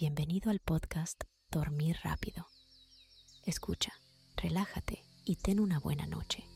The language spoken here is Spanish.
Bienvenido al podcast Dormir Rápido. Escucha, relájate y ten una buena noche.